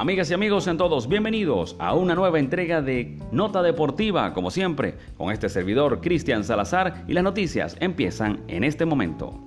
Amigas y amigos, sean todos bienvenidos a una nueva entrega de Nota Deportiva, como siempre, con este servidor Cristian Salazar y las noticias empiezan en este momento.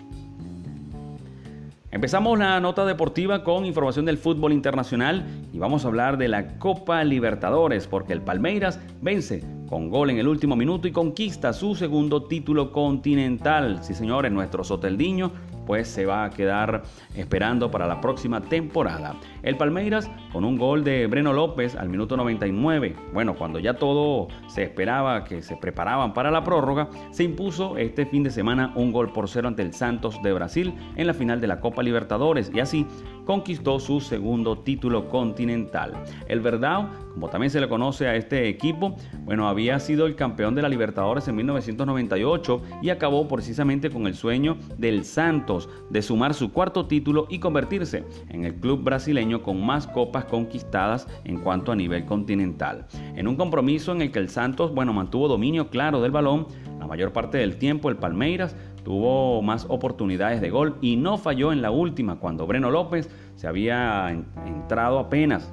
Empezamos la nota deportiva con información del fútbol internacional y vamos a hablar de la Copa Libertadores porque el Palmeiras vence con gol en el último minuto y conquista su segundo título continental. Sí, señores, nuestro Soteldiño pues se va a quedar esperando para la próxima temporada. El Palmeiras con un gol de Breno López al minuto 99. Bueno, cuando ya todo se esperaba que se preparaban para la prórroga, se impuso este fin de semana un gol por cero ante el Santos de Brasil en la final de la Copa Libertadores y así conquistó su segundo título continental. El Verdao, como también se le conoce a este equipo, bueno, había sido el campeón de la Libertadores en 1998 y acabó precisamente con el sueño del Santos de sumar su cuarto título y convertirse en el club brasileño con más copas conquistadas en cuanto a nivel continental. En un compromiso en el que el Santos, bueno, mantuvo dominio claro del balón, la mayor parte del tiempo el Palmeiras tuvo más oportunidades de gol y no falló en la última cuando Breno López se había entrado apenas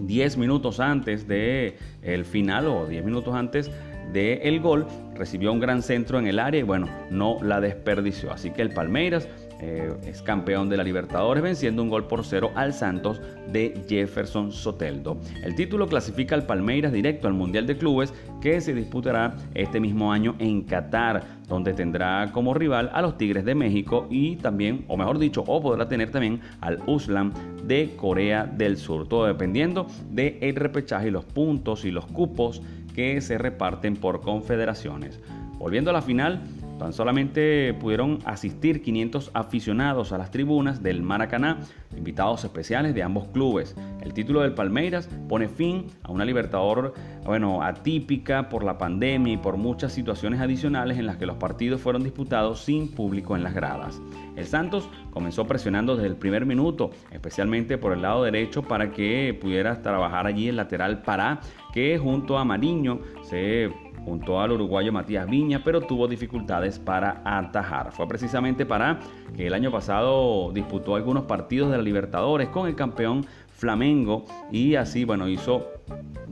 10 minutos antes del el final o 10 minutos antes del el gol, recibió un gran centro en el área y bueno, no la desperdició. Así que el Palmeiras eh, es campeón de la Libertadores venciendo un gol por cero al Santos de Jefferson Soteldo. El título clasifica al Palmeiras directo al Mundial de Clubes que se disputará este mismo año en Qatar, donde tendrá como rival a los Tigres de México y también, o mejor dicho, o podrá tener también al Uslam de Corea del Sur, todo dependiendo del el repechaje y los puntos y los cupos que se reparten por confederaciones. Volviendo a la final, Tan solamente pudieron asistir 500 aficionados a las tribunas del Maracaná, invitados especiales de ambos clubes. El título del Palmeiras pone fin a una Libertador bueno, atípica por la pandemia y por muchas situaciones adicionales en las que los partidos fueron disputados sin público en las gradas. El Santos comenzó presionando desde el primer minuto, especialmente por el lado derecho para que pudiera trabajar allí el lateral Pará, que junto a Mariño se junto al uruguayo Matías Viña, pero tuvo dificultades para atajar. Fue precisamente para que el año pasado disputó algunos partidos de la Libertadores con el campeón Flamengo y así, bueno, hizo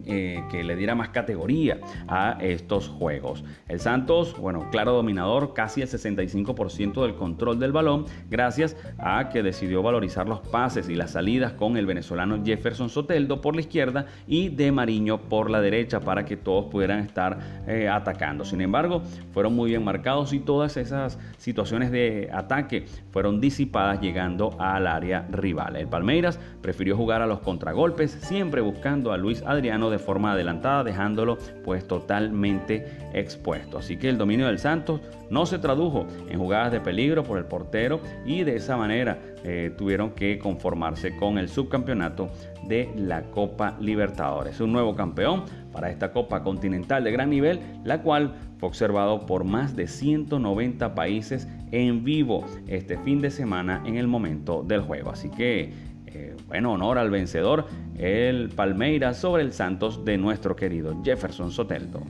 eh, que le diera más categoría a estos juegos. El Santos, bueno, claro dominador, casi el 65% del control del balón, gracias a que decidió valorizar los pases y las salidas con el venezolano Jefferson Soteldo por la izquierda y de Mariño por la derecha para que todos pudieran estar eh, atacando. Sin embargo, fueron muy bien marcados y todas esas situaciones de ataque fueron disipadas llegando al área rival. El Palmeiras prefirió jugar a los contragolpes, siempre buscando a Luis Adriano de forma adelantada, dejándolo pues totalmente expuesto. Así que el dominio del Santos no se tradujo en jugadas de peligro por el portero y de esa manera eh, tuvieron que conformarse con el subcampeonato de la Copa Libertadores. Un nuevo campeón para esta Copa Continental de gran nivel, la cual fue observado por más de 190 países en vivo este fin de semana en el momento del juego. Así que bueno, honor al vencedor, el Palmeiras sobre el Santos de nuestro querido Jefferson Soteldo.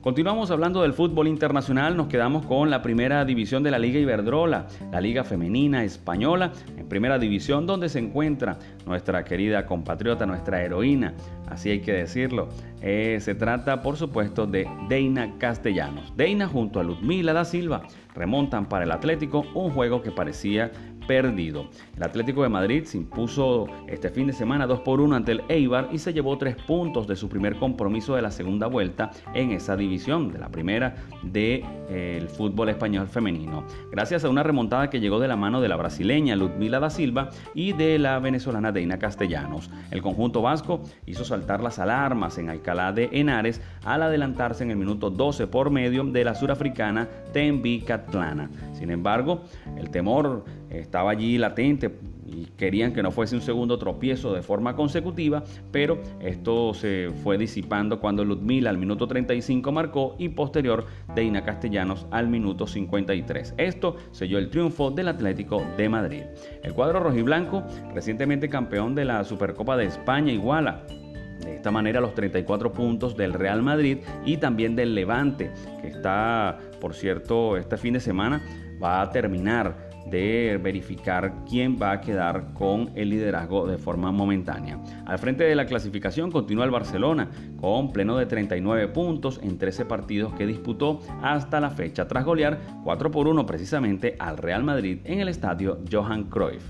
Continuamos hablando del fútbol internacional, nos quedamos con la primera división de la Liga Iberdrola, la Liga Femenina Española, en primera división donde se encuentra nuestra querida compatriota, nuestra heroína, así hay que decirlo. Eh, se trata, por supuesto, de Deina Castellanos. Deina junto a Ludmila da Silva remontan para el Atlético un juego que parecía perdido. El Atlético de Madrid se impuso este fin de semana 2 por 1 ante el Eibar y se llevó 3 puntos de su primer compromiso de la segunda vuelta en esa división, de la primera del de, eh, fútbol español femenino. Gracias a una remontada que llegó de la mano de la brasileña Ludmila da Silva y de la venezolana Deina Castellanos. El conjunto vasco hizo saltar las alarmas en Alcalá de Henares al adelantarse en el minuto 12 por medio de la surafricana Tembi Catlana. Sin embargo, el temor estaba allí latente y querían que no fuese un segundo tropiezo de forma consecutiva, pero esto se fue disipando cuando Ludmila al minuto 35 marcó y posterior Deina Castellanos al minuto 53. Esto selló el triunfo del Atlético de Madrid. El cuadro rojiblanco, recientemente campeón de la Supercopa de España, iguala de esta manera los 34 puntos del Real Madrid y también del Levante, que está, por cierto, este fin de semana va a terminar de verificar quién va a quedar con el liderazgo de forma momentánea. Al frente de la clasificación continúa el Barcelona con pleno de 39 puntos en 13 partidos que disputó hasta la fecha tras golear 4 por 1 precisamente al Real Madrid en el estadio Johan Cruyff.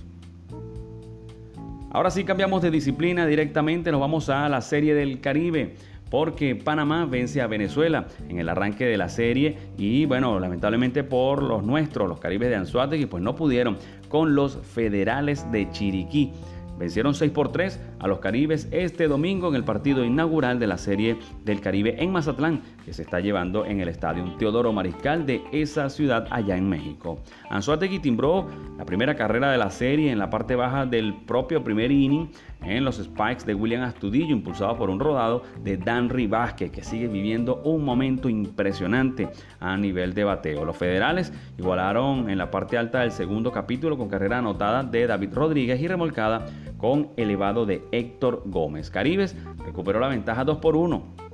Ahora sí cambiamos de disciplina directamente, nos vamos a la Serie del Caribe porque Panamá vence a Venezuela en el arranque de la serie y bueno, lamentablemente por los nuestros, los Caribes de Anzuategui, pues no pudieron con los federales de Chiriquí. Vencieron 6 por 3 a los Caribes este domingo en el partido inaugural de la Serie del Caribe en Mazatlán, que se está llevando en el estadio Teodoro Mariscal de esa ciudad allá en México. Anzuategui timbró la primera carrera de la serie en la parte baja del propio primer inning en los Spikes de William Astudillo, impulsado por un rodado de Dan Vázquez, que sigue viviendo un momento impresionante a nivel de bateo. Los federales igualaron en la parte alta del segundo capítulo con carrera anotada de David Rodríguez y remolcada con elevado de Héctor Gómez. Caribes recuperó la ventaja 2 por 1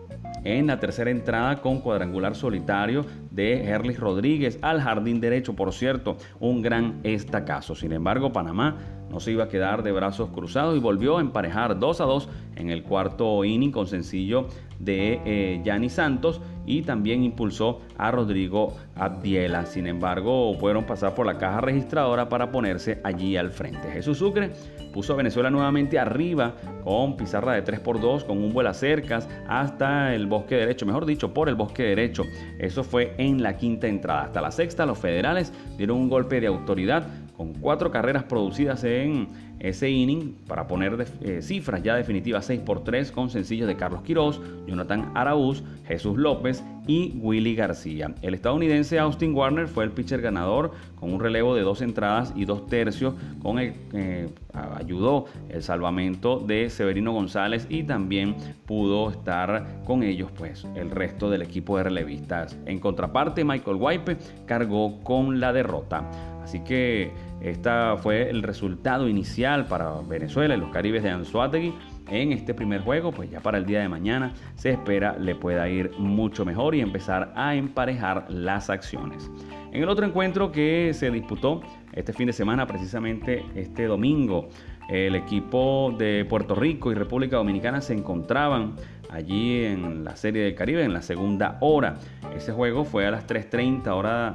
en la tercera entrada con cuadrangular solitario de Herlis Rodríguez al jardín derecho, por cierto, un gran estacazo. Sin embargo, Panamá no se iba a quedar de brazos cruzados y volvió a emparejar 2 a 2 en el cuarto inning con sencillo de eh, Yanni Santos y también impulsó a Rodrigo Abdiela. Sin embargo, fueron pasar por la caja registradora para ponerse allí al frente. Jesús Sucre puso a Venezuela nuevamente arriba con pizarra de 3 por 2 con un vuelo cercas hasta el bosque derecho, mejor dicho, por el bosque derecho. Eso fue en la quinta entrada. Hasta la sexta, los federales dieron un golpe de autoridad con cuatro carreras producidas en ese inning para poner eh, cifras ya definitivas 6 por 3 con sencillos de Carlos Quiroz, Jonathan Araúz, Jesús López y Willy García. El estadounidense Austin Warner fue el pitcher ganador con un relevo de dos entradas y dos tercios con el eh, ayudó el salvamento de Severino González y también pudo estar con ellos pues el resto del equipo de relevistas. En contraparte Michael Wipe cargó con la derrota. Así que este fue el resultado inicial para Venezuela y los Caribes de Anzuategui en este primer juego, pues ya para el día de mañana se espera le pueda ir mucho mejor y empezar a emparejar las acciones. En el otro encuentro que se disputó este fin de semana, precisamente este domingo, el equipo de Puerto Rico y República Dominicana se encontraban allí en la Serie del Caribe en la segunda hora. Ese juego fue a las 3.30 hora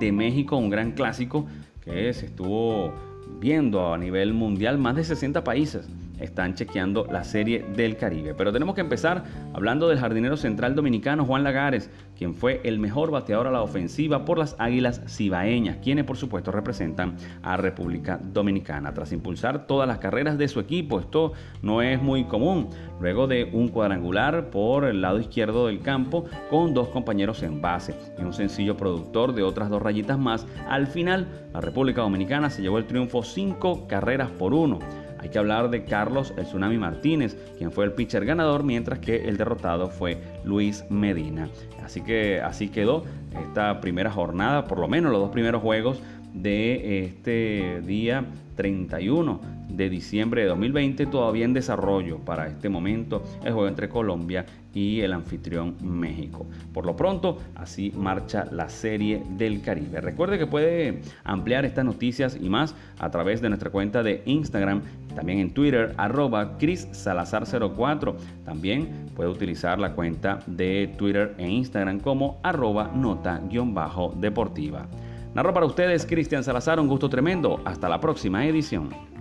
de México, un gran clásico que se estuvo viendo a nivel mundial más de 60 países están chequeando la serie del Caribe. Pero tenemos que empezar hablando del jardinero central dominicano Juan Lagares, quien fue el mejor bateador a la ofensiva por las Águilas Cibaeñas, quienes por supuesto representan a República Dominicana. Tras impulsar todas las carreras de su equipo, esto no es muy común, luego de un cuadrangular por el lado izquierdo del campo con dos compañeros en base y un sencillo productor de otras dos rayitas más, al final la República Dominicana se llevó el triunfo cinco carreras por uno. Hay que hablar de Carlos el Tsunami Martínez, quien fue el pitcher ganador, mientras que el derrotado fue Luis Medina. Así que así quedó esta primera jornada, por lo menos los dos primeros juegos de este día 31 de diciembre de 2020, todavía en desarrollo para este momento el juego entre Colombia y el anfitrión México. Por lo pronto, así marcha la serie del Caribe. Recuerde que puede ampliar estas noticias y más a través de nuestra cuenta de Instagram, también en Twitter, arroba Chris Salazar04. También puede utilizar la cuenta de Twitter e Instagram como arroba nota-deportiva. Narro para ustedes Cristian Salazar, un gusto tremendo. Hasta la próxima edición.